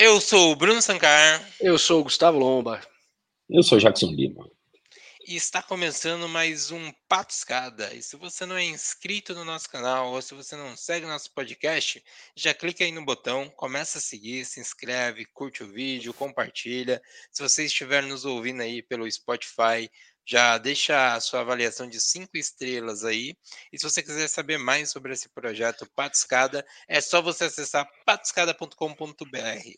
Eu sou o Bruno Sancar. Eu sou o Gustavo Lomba. Eu sou o Jackson Lima. E está começando mais um Pato Escada. E se você não é inscrito no nosso canal ou se você não segue nosso podcast, já clica aí no botão, começa a seguir, se inscreve, curte o vídeo, compartilha. Se você estiver nos ouvindo aí pelo Spotify, já deixa a sua avaliação de cinco estrelas aí. E se você quiser saber mais sobre esse projeto Patiscada, é só você acessar patiscada.com.br.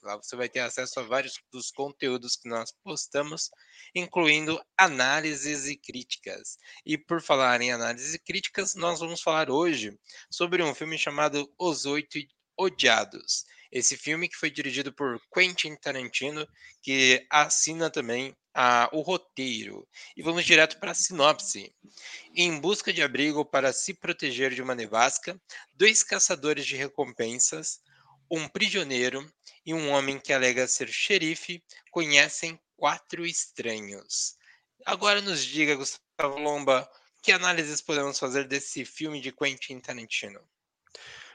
Lá você vai ter acesso a vários dos conteúdos que nós postamos, incluindo análises e críticas. E por falar em análises e críticas, nós vamos falar hoje sobre um filme chamado Os Oito Odiados. Esse filme que foi dirigido por Quentin Tarantino, que assina também a, o roteiro. E vamos direto para a sinopse. Em busca de abrigo para se proteger de uma nevasca, dois caçadores de recompensas, um prisioneiro e um homem que alega ser xerife conhecem quatro estranhos. Agora nos diga, Gustavo Lomba, que análises podemos fazer desse filme de Quentin Tarantino?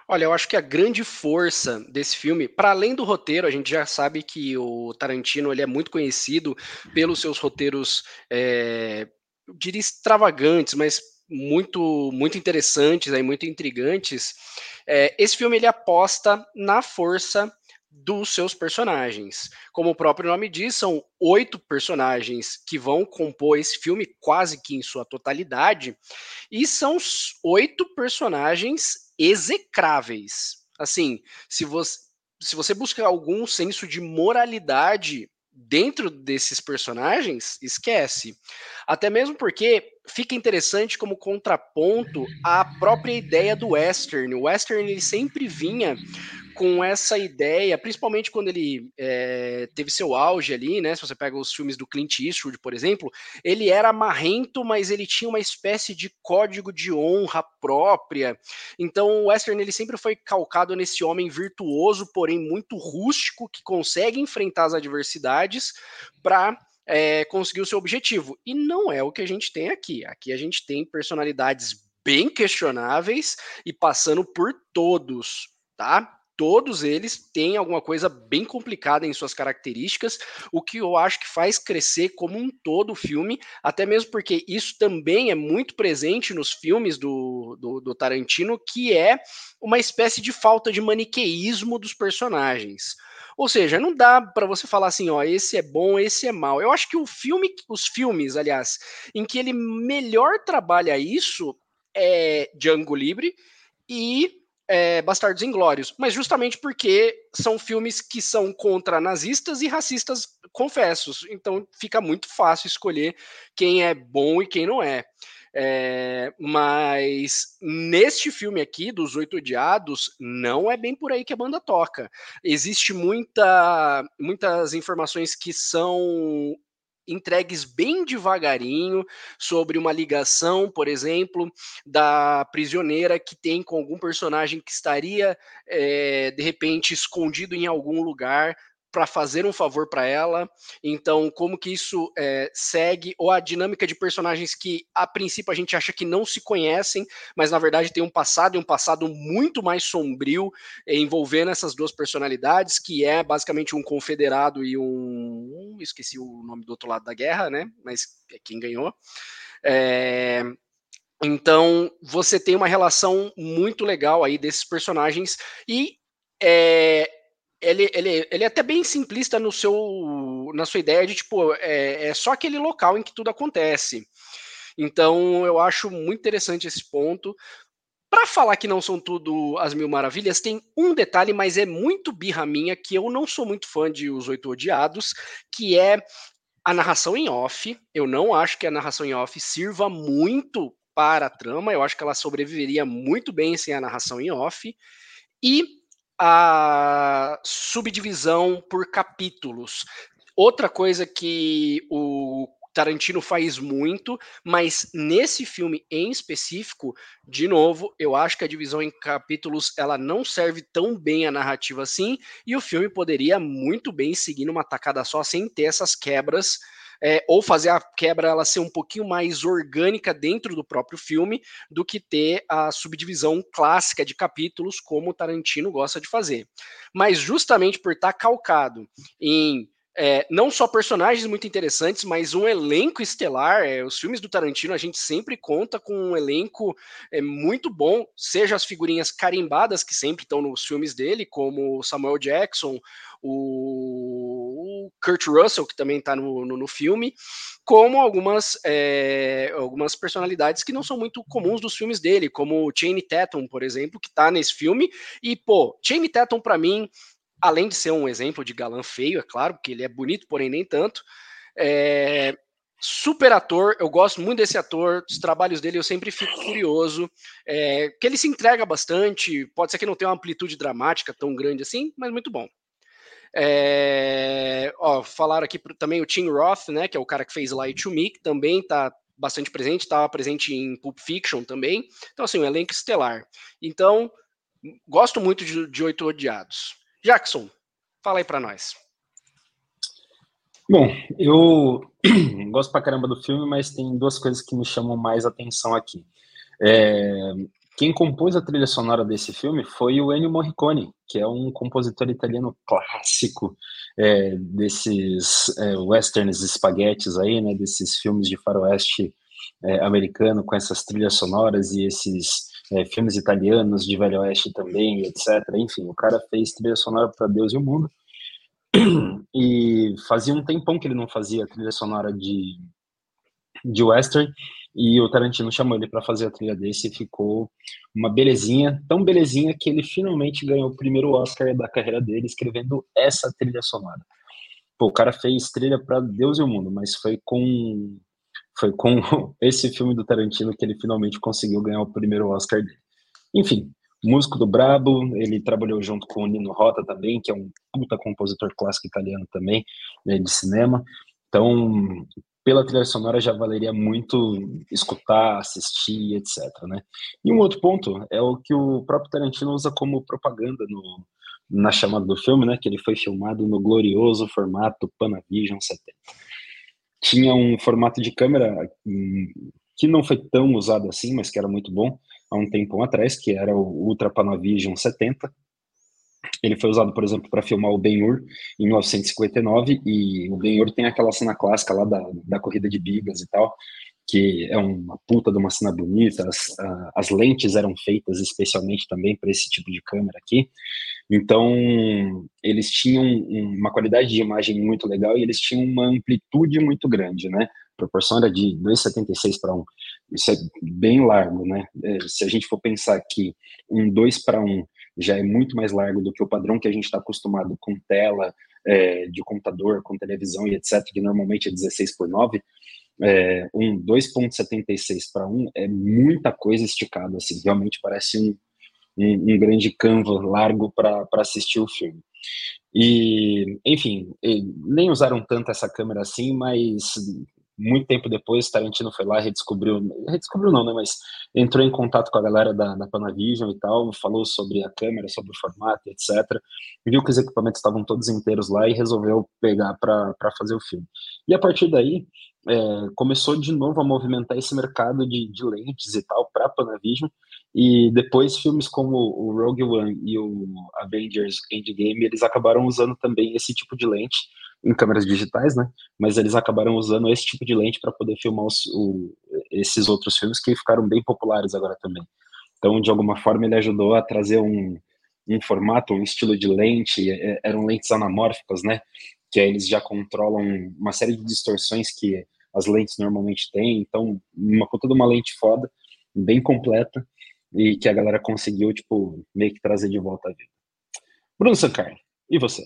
Olha, eu acho que a grande força desse filme, para além do roteiro, a gente já sabe que o Tarantino ele é muito conhecido pelos seus roteiros, é, eu diria extravagantes, mas muito muito interessantes, aí, muito intrigantes. É, esse filme ele aposta na força dos seus personagens. Como o próprio nome diz, são oito personagens que vão compor esse filme quase que em sua totalidade, e são oito personagens execráveis. Assim, se você, se você busca algum senso de moralidade dentro desses personagens, esquece. Até mesmo porque fica interessante como contraponto à própria ideia do western. O western ele sempre vinha com essa ideia, principalmente quando ele é, teve seu auge ali, né? Se você pega os filmes do Clint Eastwood, por exemplo, ele era marrento, mas ele tinha uma espécie de código de honra própria. Então, o western ele sempre foi calcado nesse homem virtuoso, porém muito rústico, que consegue enfrentar as adversidades para é, conseguir o seu objetivo. E não é o que a gente tem aqui. Aqui a gente tem personalidades bem questionáveis e passando por todos, tá? Todos eles têm alguma coisa bem complicada em suas características, o que eu acho que faz crescer como um todo o filme, até mesmo porque isso também é muito presente nos filmes do, do, do Tarantino, que é uma espécie de falta de maniqueísmo dos personagens. Ou seja, não dá para você falar assim, ó, esse é bom, esse é mal. Eu acho que o filme, os filmes, aliás, em que ele melhor trabalha isso é Django Livre e é, Bastardos Inglórios, mas justamente porque são filmes que são contra nazistas e racistas confessos, então fica muito fácil escolher quem é bom e quem não é. é mas neste filme aqui, dos Oito Odiados, não é bem por aí que a banda toca. Existe muita, muitas informações que são entregues bem devagarinho sobre uma ligação, por exemplo, da prisioneira que tem com algum personagem que estaria é, de repente escondido em algum lugar para fazer um favor para ela. Então, como que isso é, segue, ou a dinâmica de personagens que a princípio a gente acha que não se conhecem, mas na verdade tem um passado e um passado muito mais sombrio envolvendo essas duas personalidades, que é basicamente um confederado e um. Esqueci o nome do outro lado da guerra, né? Mas é quem ganhou. É, então, você tem uma relação muito legal aí desses personagens e é, ele, ele, ele é até bem simplista no seu, na sua ideia de, tipo, é, é só aquele local em que tudo acontece. Então, eu acho muito interessante esse ponto. Para falar que não são tudo as mil maravilhas, tem um detalhe, mas é muito birra minha, que eu não sou muito fã de Os Oito Odiados, que é a narração em off. Eu não acho que a narração em off sirva muito para a trama, eu acho que ela sobreviveria muito bem sem a narração em off. E a subdivisão por capítulos. Outra coisa que o Tarantino faz muito, mas nesse filme em específico, de novo, eu acho que a divisão em capítulos ela não serve tão bem a narrativa assim, e o filme poderia muito bem seguir numa tacada só sem ter essas quebras é, ou fazer a quebra ela ser um pouquinho mais orgânica dentro do próprio filme do que ter a subdivisão clássica de capítulos como o Tarantino gosta de fazer. Mas justamente por estar calcado em é, não só personagens muito interessantes, mas um elenco estelar. É, os filmes do Tarantino a gente sempre conta com um elenco é, muito bom, seja as figurinhas carimbadas que sempre estão nos filmes dele, como Samuel Jackson, o, o Kurt Russell, que também está no, no, no, filme, como algumas, é, algumas personalidades que não são muito comuns dos filmes dele, como Channing Tatum, por exemplo, que está nesse filme. E, pô, Channing Tatum, para mim, além de ser um exemplo de galã feio, é claro, porque ele é bonito, porém nem tanto. É, super ator, eu gosto muito desse ator, os trabalhos dele eu sempre fico curioso, é, que ele se entrega bastante, pode ser que não tenha uma amplitude dramática tão grande assim, mas muito bom. É, ó, falaram aqui também o Tim Roth, né, que é o cara que fez Light to Me, que também está bastante presente, estava presente em Pulp Fiction também, então assim, um elenco estelar. Então, gosto muito de, de Oito Odiados. Jackson, fala aí para nós. Bom, eu gosto pra caramba do filme, mas tem duas coisas que me chamam mais atenção aqui. É, quem compôs a trilha sonora desse filme foi o Ennio Morricone, que é um compositor italiano clássico é, desses é, westerns espaguetes aí, né, desses filmes de faroeste é, americano com essas trilhas sonoras e esses é, filmes italianos de Velho Oeste também, etc. Enfim, o cara fez trilha sonora para Deus e o Mundo. E fazia um tempão que ele não fazia trilha sonora de, de western. E o Tarantino chamou ele para fazer a trilha desse e ficou uma belezinha, tão belezinha que ele finalmente ganhou o primeiro Oscar da carreira dele escrevendo essa trilha sonora. Pô, o cara fez trilha para Deus e o Mundo, mas foi com foi com esse filme do Tarantino que ele finalmente conseguiu ganhar o primeiro Oscar dele. Enfim, músico do Brabo, ele trabalhou junto com o Nino Rota também, que é um puta compositor clássico italiano também, né, de cinema. Então, pela trilha sonora já valeria muito escutar, assistir, etc. Né? E um outro ponto é o que o próprio Tarantino usa como propaganda no, na chamada do filme, né? Que ele foi filmado no glorioso formato Panavision 70 tinha um formato de câmera hum, que não foi tão usado assim, mas que era muito bom há um tempo atrás, que era o Ultra Panavision 70. Ele foi usado, por exemplo, para filmar o Ben-Hur em 1959, e o Ben-Hur tem aquela cena clássica lá da, da corrida de bigas e tal, que é uma puta de uma cena bonita, as, as lentes eram feitas especialmente também para esse tipo de câmera aqui, então eles tinham uma qualidade de imagem muito legal e eles tinham uma amplitude muito grande, né? A proporção era de 2,76 para 1, isso é bem largo, né? É, se a gente for pensar que um 2 para 1 já é muito mais largo do que o padrão que a gente está acostumado com tela é, de computador, com televisão e etc., que normalmente é 16 por 9, é, um 2.76 para 1 é muita coisa esticada, assim, realmente parece um, um, um grande canvas largo para assistir o filme. E, enfim, nem usaram tanto essa câmera assim, mas muito tempo depois, Tarantino foi lá, redescobriu, redescobriu não, né, mas entrou em contato com a galera da, da Panavision e tal, falou sobre a câmera, sobre o formato, etc. Viu que os equipamentos estavam todos inteiros lá e resolveu pegar para fazer o filme. E a partir daí, é, começou de novo a movimentar esse mercado de, de lentes e tal para Panavision, e depois filmes como o Rogue One e o Avengers Endgame, eles acabaram usando também esse tipo de lente em câmeras digitais, né? Mas eles acabaram usando esse tipo de lente para poder filmar os, o, esses outros filmes que ficaram bem populares agora também. Então, de alguma forma, ele ajudou a trazer um, um formato, um estilo de lente, é, eram lentes anamórficas, né? Que aí eles já controlam uma série de distorções que as lentes normalmente têm. Então, uma puta de uma lente foda, bem completa, e que a galera conseguiu, tipo, meio que trazer de volta a vida. Bruno Sankar, e você?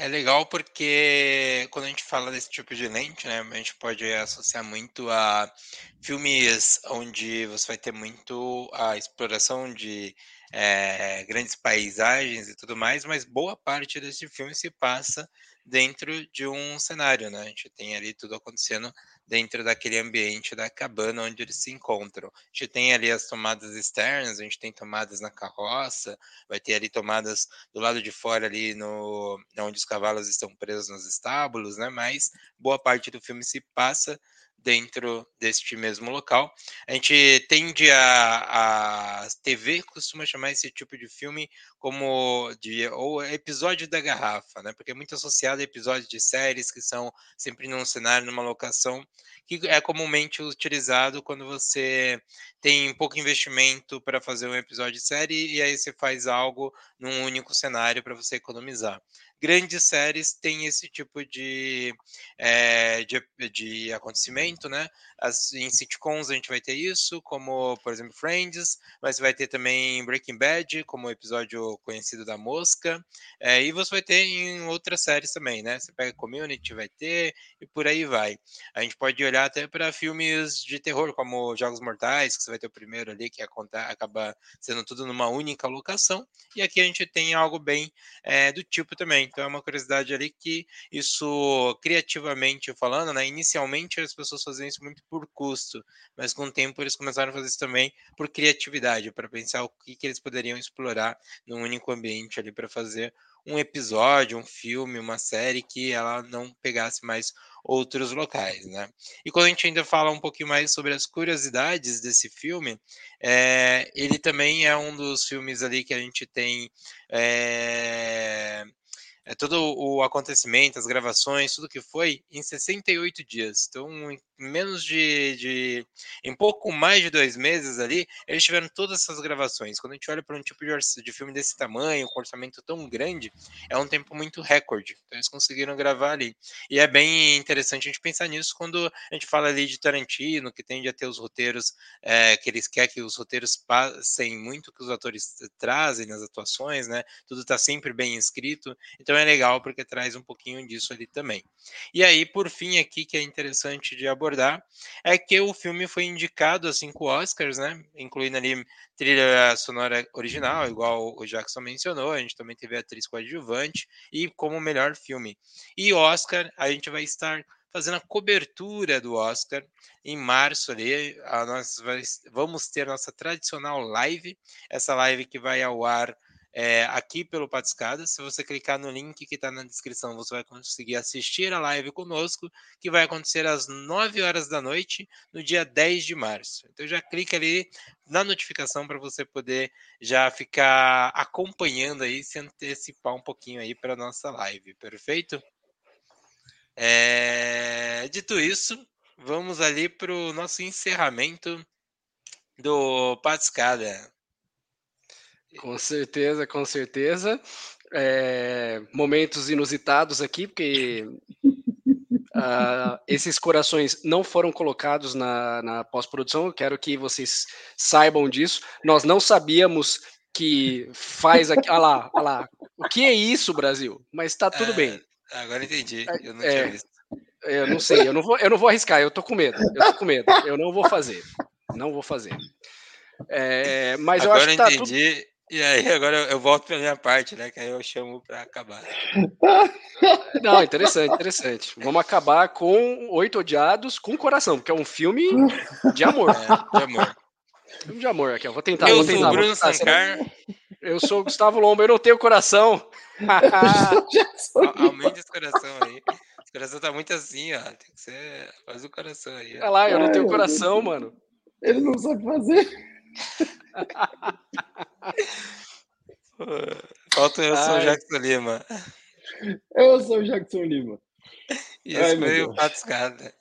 É legal porque quando a gente fala desse tipo de lente, né, a gente pode associar muito a filmes onde você vai ter muito a exploração de é, grandes paisagens e tudo mais, mas boa parte desse filme se passa dentro de um cenário, né? A gente tem ali tudo acontecendo dentro daquele ambiente da cabana onde eles se encontram. A gente tem ali as tomadas externas, a gente tem tomadas na carroça, vai ter ali tomadas do lado de fora ali no onde os cavalos estão presos nos estábulos, né? Mas boa parte do filme se passa dentro deste mesmo local. A gente tende a, a TV costuma chamar esse tipo de filme como de ou episódio da garrafa, né? Porque é muito associado a episódios de séries que são sempre num cenário, numa locação que é comumente utilizado quando você tem pouco investimento para fazer um episódio de série e aí você faz algo num único cenário para você economizar grandes séries têm esse tipo de, é, de, de, acontecimento, né? As, em sitcoms a gente vai ter isso, como, por exemplo, Friends, mas vai ter também Breaking Bad, como o episódio conhecido da Mosca, é, e você vai ter em outras séries também, né? Você pega Community, vai ter, e por aí vai. A gente pode olhar até para filmes de terror, como Jogos Mortais, que você vai ter o primeiro ali, que acaba sendo tudo numa única locação, e aqui a gente tem algo bem é, do tipo também. Então é uma curiosidade ali que isso, criativamente falando, né? Inicialmente as pessoas faziam isso muito por custo, mas com o tempo eles começaram a fazer isso também por criatividade, para pensar o que, que eles poderiam explorar num único ambiente ali para fazer um episódio, um filme, uma série que ela não pegasse mais outros locais, né? E quando a gente ainda fala um pouquinho mais sobre as curiosidades desse filme, é, ele também é um dos filmes ali que a gente tem é, é, todo o acontecimento, as gravações, tudo que foi, em 68 dias. Então, em menos de, de, em pouco mais de dois meses ali, eles tiveram todas essas gravações. Quando a gente olha para um tipo de, de filme desse tamanho, com orçamento tão grande, é um tempo muito recorde. Então, eles conseguiram gravar ali. E é bem interessante a gente pensar nisso quando a gente fala ali de Tarantino, que tende a ter os roteiros, é, que eles querem que os roteiros passem muito que os atores trazem nas atuações, né? Tudo está sempre bem escrito. Então, é legal porque traz um pouquinho disso ali também. E aí, por fim, aqui que é interessante de abordar é que o filme foi indicado a cinco Oscars, né? Incluindo ali trilha sonora original, igual o Jackson mencionou. A gente também teve a atriz coadjuvante e como melhor filme. E Oscar, a gente vai estar fazendo a cobertura do Oscar em março ali. Nós vamos ter nossa tradicional live, essa live que vai ao ar é, aqui pelo Patiscada. Se você clicar no link que está na descrição, você vai conseguir assistir a live conosco, que vai acontecer às 9 horas da noite, no dia 10 de março. Então já clica ali na notificação para você poder já ficar acompanhando aí, se antecipar um pouquinho aí para nossa live, perfeito? É... Dito isso, vamos ali para o nosso encerramento do Patiscada. Com certeza, com certeza. É, momentos inusitados aqui, porque uh, esses corações não foram colocados na, na pós-produção. Eu quero que vocês saibam disso. Nós não sabíamos que faz aqui. Olha lá, olha lá. O que é isso, Brasil? Mas está tudo é, bem. Agora entendi. Eu não é, tinha visto. Eu não sei, eu não vou, eu não vou arriscar, eu tô com medo. Eu tô com medo. Eu não vou fazer. Não vou fazer. É, mas Agora eu acho que tá entendi. Tudo... E aí, agora eu volto para minha parte, né? Que aí eu chamo para acabar. Não, interessante, interessante. Vamos acabar com Oito Odiados com Coração, porque é um filme de amor. É, de amor. Filme de amor aqui, eu vou tentar. Eu vou tentar, sou o Bruno Sancar. Eu sou o Gustavo Lomba, eu não tenho coração. Aumente esse coração aí. Esse coração tá muito assim, ó. Tem que ser. Faz o coração aí. Olha lá, eu não tenho coração, mano. Ele não sabe fazer. Falta eu, sou o Jackson Lima. Eu sou o Jackson Lima. E Ai, foi o Pato Escada.